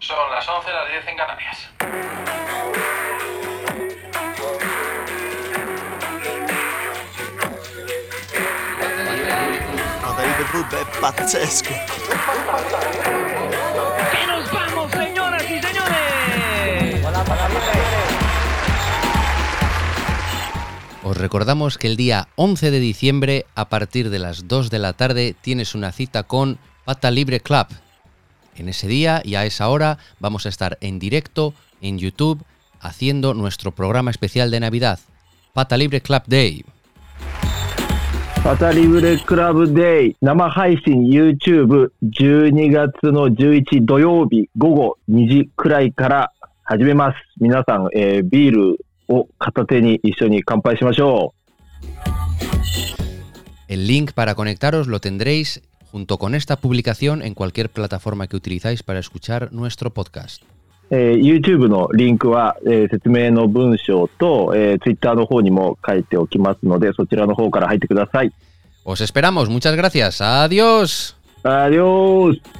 Son las 11, las 10 en Canarias. È pazzesco. ¡Que nos vamos, señoras y señores! Os recordamos que el día 11 de diciembre, a partir de las 2 de la tarde, tienes una cita con Pata Libre Club En ese día y a esa hora vamos a estar en directo en YouTube haciendo nuestro programa especial de Navidad, Pata Libre Club Day. パタリブレクラブデイ生配信 YouTube12 月の11土曜日午後2時くらいから始めます。皆さん、えービールを片手に一緒に乾杯しましょ El link para conectaros lo tendréis junto con esta publicación en cualquier plataforma que utilizáis para escuchar nuestro podcast. う。えー YouTube のリンクは、えー説明の文章と、えー Twitter の方にも書いておきますので、そちらの方から入ってください。 Os esperamos, muchas gracias, adiós. Adiós!